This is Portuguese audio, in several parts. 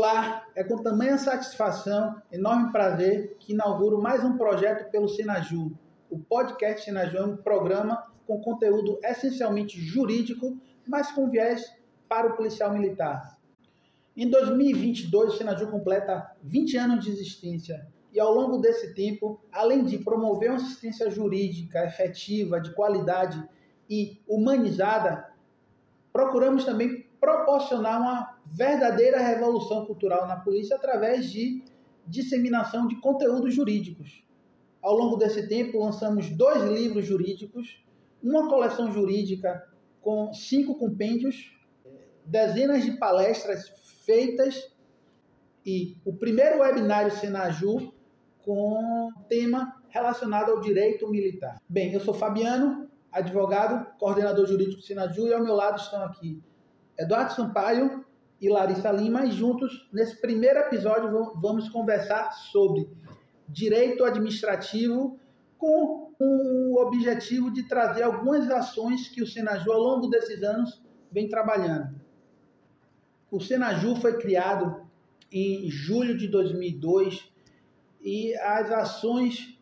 Olá, é com tamanha satisfação, enorme prazer que inauguro mais um projeto pelo Senaju. O podcast Senaju é um programa com conteúdo essencialmente jurídico, mas com viés para o policial militar. Em 2022, o Senaju completa 20 anos de existência e ao longo desse tempo, além de promover uma assistência jurídica efetiva, de qualidade e humanizada, procuramos também proporcionar uma verdadeira revolução cultural na polícia através de disseminação de conteúdos jurídicos. Ao longo desse tempo, lançamos dois livros jurídicos, uma coleção jurídica com cinco compêndios, dezenas de palestras feitas e o primeiro webinário Senaju com tema relacionado ao direito militar. Bem, eu sou Fabiano, advogado, coordenador jurídico do Senaju e ao meu lado estão aqui Eduardo Sampaio e Larissa Lima, e juntos, nesse primeiro episódio, vamos conversar sobre direito administrativo com o objetivo de trazer algumas ações que o Senaju, ao longo desses anos, vem trabalhando. O Senaju foi criado em julho de 2002 e as ações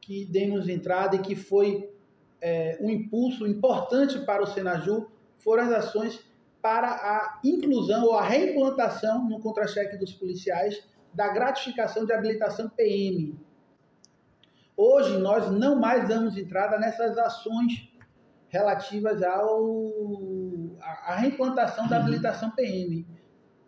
que demos entrada e que foi é, um impulso importante para o Senaju foram as ações para a inclusão ou a reimplantação no contra-cheque dos policiais da gratificação de habilitação PM. Hoje nós não mais damos entrada nessas ações relativas ao a, reimplantação da habilitação PM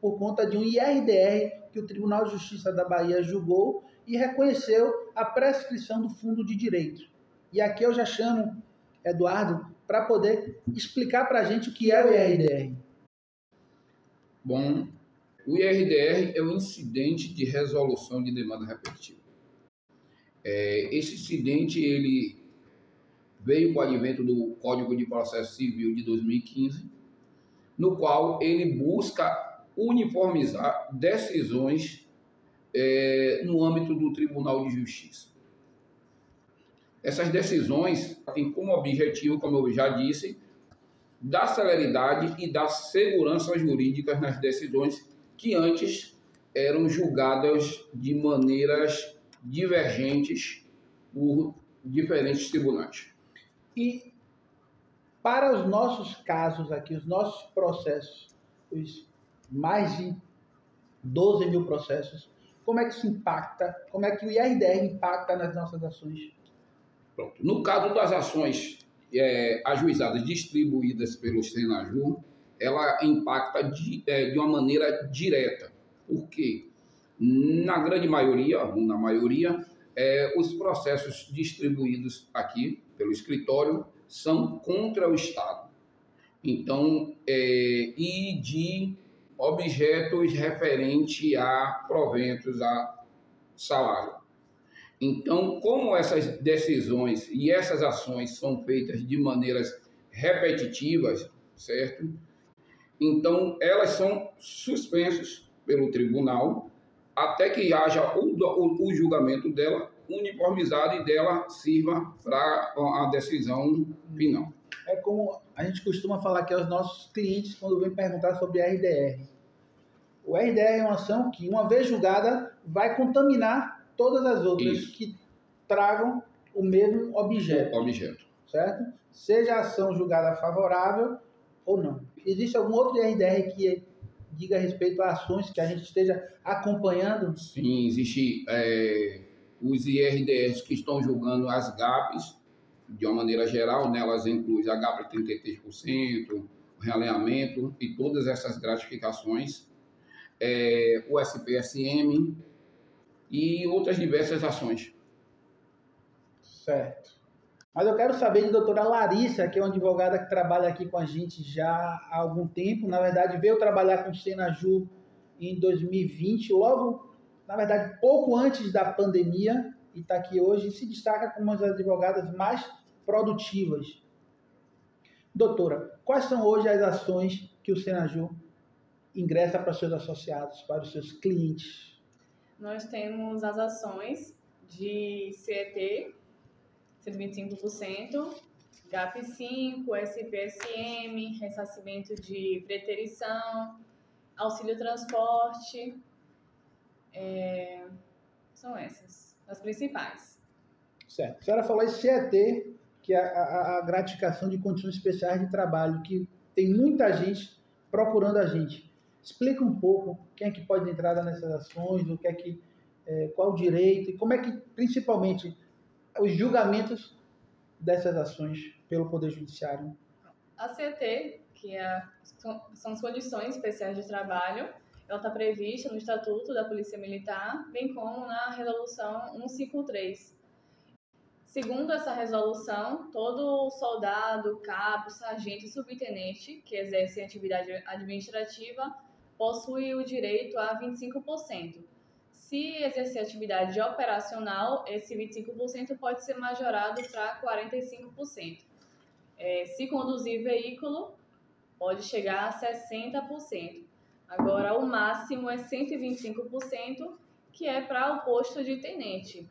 por conta de um IRDR que o Tribunal de Justiça da Bahia julgou e reconheceu a prescrição do fundo de direito. E aqui eu já chamo Eduardo para poder explicar para a gente o que é o IRDR. Bom, o IRDR é o incidente de resolução de demanda repetitiva. É, esse incidente ele veio com o advento do Código de Processo Civil de 2015, no qual ele busca uniformizar decisões é, no âmbito do Tribunal de Justiça. Essas decisões têm como objetivo, como eu já disse, da celeridade e da segurança jurídica nas decisões que antes eram julgadas de maneiras divergentes por diferentes tribunais. E para os nossos casos aqui, os nossos processos, os mais de 12 mil processos, como é que isso impacta, como é que o IRDR impacta nas nossas ações? Pronto. No caso das ações é, ajuizadas distribuídas pelo Senajur, ela impacta de, é, de uma maneira direta. Por quê? Na grande maioria, na maioria, é, os processos distribuídos aqui pelo escritório são contra o Estado. Então, é, e de objetos referentes a proventos, a salário. Então, como essas decisões e essas ações são feitas de maneiras repetitivas, certo? Então, elas são suspensas pelo tribunal até que haja o, o, o julgamento dela uniformizado e dela sirva para a decisão final. É como a gente costuma falar que aos nossos clientes quando vem perguntar sobre RDR. O RDR é uma ação que, uma vez julgada, vai contaminar todas as outras Isso. que tragam o mesmo objeto. Objeto. Certo? Seja a ação julgada favorável ou não. Existe algum outro IRDR que diga a respeito a ações que a gente esteja acompanhando? Sim, existe é, os IRDRs que estão julgando as GAPs, de uma maneira geral, nelas inclui a GAP 33%, o realinhamento e todas essas gratificações. É, o SPSM, e outras diversas ações. Certo. Mas eu quero saber de doutora Larissa, que é uma advogada que trabalha aqui com a gente já há algum tempo. Na verdade, veio trabalhar com o Senaju em 2020, logo, na verdade, pouco antes da pandemia, e está aqui hoje, e se destaca como uma das advogadas mais produtivas. Doutora, quais são hoje as ações que o Senaju ingressa para seus associados, para os seus clientes? Nós temos as ações de CET, 125%, GAP5, SPSM, ressarcimento de preterição, auxílio transporte. É, são essas, as principais. Certo. A senhora falou em CET, que é a, a, gratificação de condições especiais de trabalho, que tem muita gente procurando a gente. Explica um pouco quem é que pode entrar nessas ações, o que é que, é, qual o direito e como é que, principalmente, os julgamentos dessas ações pelo Poder Judiciário. A CT, que é, são as condições especiais de trabalho, ela está prevista no Estatuto da Polícia Militar, bem como na Resolução 153, Segundo essa resolução, todo soldado, cabo, sargento e subtenente que exerce atividade administrativa possui o direito a 25%. Se exercer atividade operacional, esse 25% pode ser majorado para 45%. É, se conduzir veículo, pode chegar a 60%. Agora, o máximo é 125%, que é para o posto de tenente.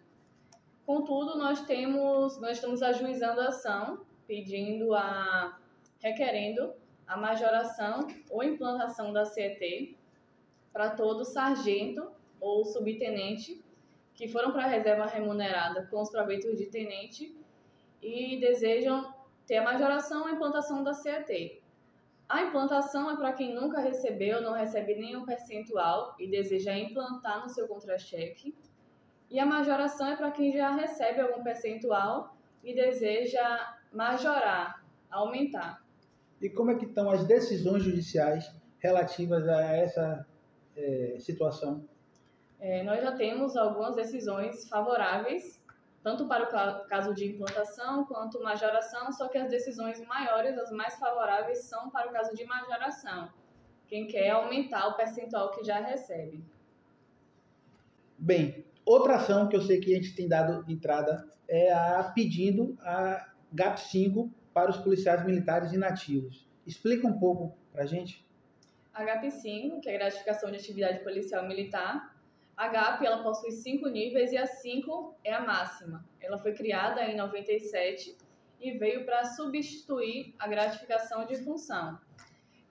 Contudo, nós temos, nós estamos ajuizando a ação, pedindo a requerendo a majoração ou implantação da CET para todo sargento ou subtenente que foram para a reserva remunerada com os proveitos de tenente e desejam ter a majoração ou implantação da CET. A implantação é para quem nunca recebeu, não recebe nenhum percentual e deseja implantar no seu contra-cheque. E a majoração é para quem já recebe algum percentual e deseja majorar, aumentar. E como é que estão as decisões judiciais relativas a essa é, situação? É, nós já temos algumas decisões favoráveis, tanto para o caso de implantação quanto majoração, só que as decisões maiores, as mais favoráveis, são para o caso de majoração. Quem quer aumentar o percentual que já recebe. Bem, Outra ação que eu sei que a gente tem dado entrada é a pedindo a GAP5 para os policiais militares inativos. Explica um pouco para a gente. A GAP5, que é a gratificação de atividade policial militar, a GAP ela possui cinco níveis e a 5 é a máxima. Ela foi criada em 97 e veio para substituir a gratificação de função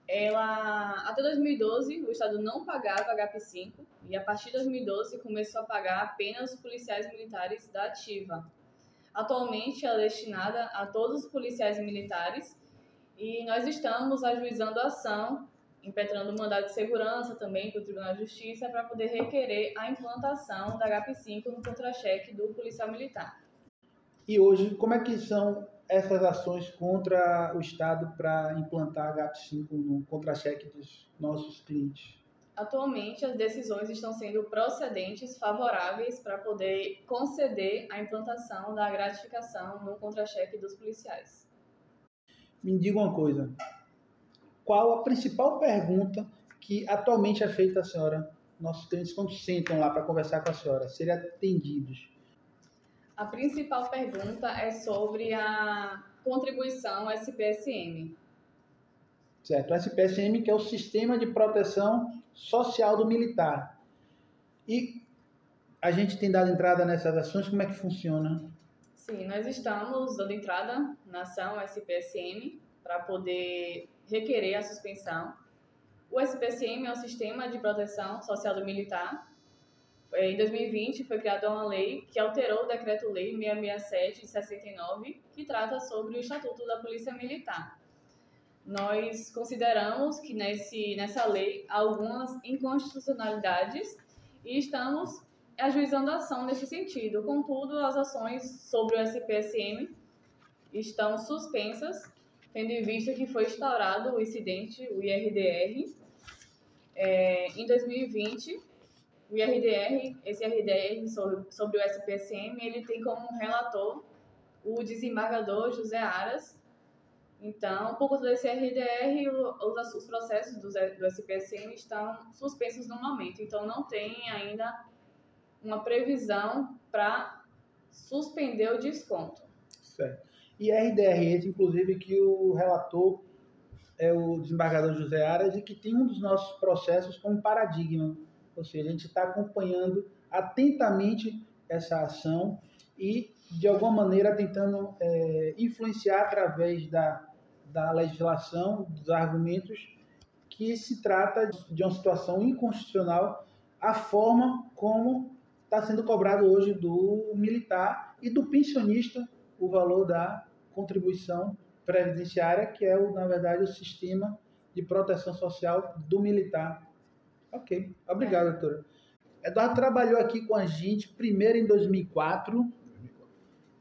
ela até 2012 o estado não pagava HP5 e a partir de 2012 começou a pagar apenas os policiais militares da ativa. Atualmente é destinada a todos os policiais militares e nós estamos ajuizando a ação, impetrando mandado de segurança também para o Tribunal de Justiça para poder requerer a implantação da HP5 no contra-cheque do policial militar. E hoje, como é que são essas ações contra o Estado para implantar a GAP5 no contra-cheque dos nossos clientes? Atualmente, as decisões estão sendo procedentes favoráveis para poder conceder a implantação da gratificação no contra-cheque dos policiais. Me diga uma coisa: qual a principal pergunta que atualmente é feita à senhora? Nossos clientes, quando sentam lá para conversar com a senhora, serem atendidos a principal pergunta é sobre a contribuição SPSM. Certo, o SPSM que é o Sistema de Proteção Social do Militar. E a gente tem dado entrada nessas ações, como é que funciona? Sim, nós estamos dando entrada na ação SPSM para poder requerer a suspensão. O SPSM é o Sistema de Proteção Social do Militar, é, em 2020 foi criada uma lei que alterou o decreto-lei 667 de 69, que trata sobre o Estatuto da Polícia Militar. Nós consideramos que nesse, nessa lei há algumas inconstitucionalidades e estamos ajuizando ação nesse sentido. Contudo, as ações sobre o SPSM estão suspensas, tendo em vista que foi instaurado o incidente, o IRDR, é, em 2020 o IRDR, esse IRDR sobre, sobre o SPSM, ele tem como relator o desembargador José Aras. Então, por conta desse IRDR, os, os processos do, do SPSM estão suspensos no momento. Então, não tem ainda uma previsão para suspender o desconto. Certo. E RDR, esse, inclusive, que o relator é o desembargador José Aras e que tem um dos nossos processos como paradigma ou seja, a gente está acompanhando atentamente essa ação e, de alguma maneira, tentando é, influenciar através da, da legislação, dos argumentos que se trata de uma situação inconstitucional a forma como está sendo cobrado hoje do militar e do pensionista o valor da contribuição previdenciária, que é, o, na verdade, o sistema de proteção social do militar. Ok, obrigado, é. doutora. Eduardo trabalhou aqui com a gente primeiro em 2004,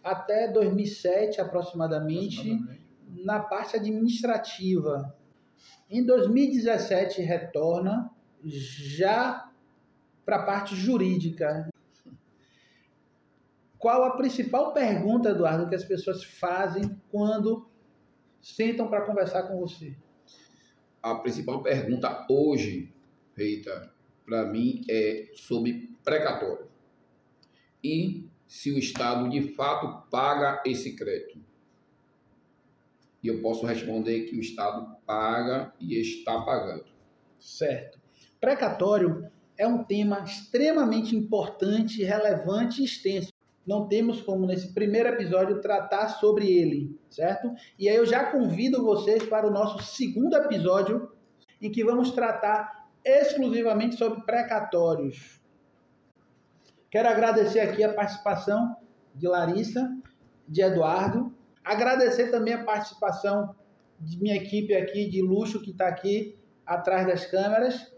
até 2007 aproximadamente, aproximadamente, na parte administrativa. Em 2017 retorna já para a parte jurídica. Qual a principal pergunta, Eduardo, que as pessoas fazem quando sentam para conversar com você? A principal pergunta hoje feita para mim é sobre precatório. E se o Estado de fato paga esse crédito. E eu posso responder que o Estado paga e está pagando. Certo. Precatório é um tema extremamente importante, relevante e extenso. Não temos como nesse primeiro episódio tratar sobre ele, certo? E aí eu já convido vocês para o nosso segundo episódio, em que vamos tratar exclusivamente sobre precatórios. Quero agradecer aqui a participação de Larissa, de Eduardo, agradecer também a participação de minha equipe aqui de luxo que está aqui atrás das câmeras,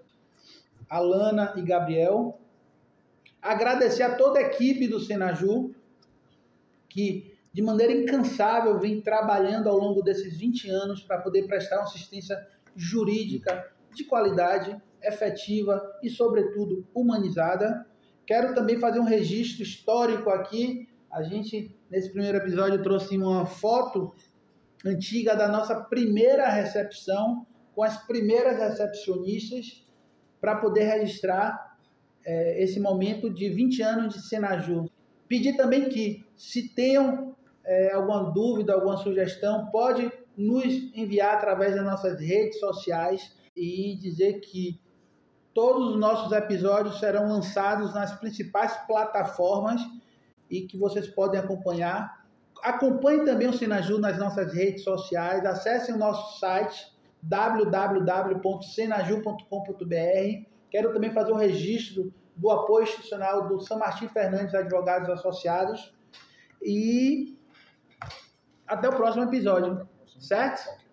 Alana e Gabriel. Agradecer a toda a equipe do Senaju, que de maneira incansável vem trabalhando ao longo desses 20 anos para poder prestar uma assistência jurídica de qualidade efetiva e, sobretudo, humanizada. Quero também fazer um registro histórico aqui. A gente, nesse primeiro episódio, trouxe uma foto antiga da nossa primeira recepção, com as primeiras recepcionistas, para poder registrar é, esse momento de 20 anos de Senaju. Pedir também que, se tenham é, alguma dúvida, alguma sugestão, pode nos enviar através das nossas redes sociais e dizer que Todos os nossos episódios serão lançados nas principais plataformas e que vocês podem acompanhar. Acompanhe também o Senaju nas nossas redes sociais. Acessem o nosso site www.senaju.com.br. Quero também fazer um registro do apoio institucional do São Martim Fernandes Advogados Associados. E até o próximo episódio, certo?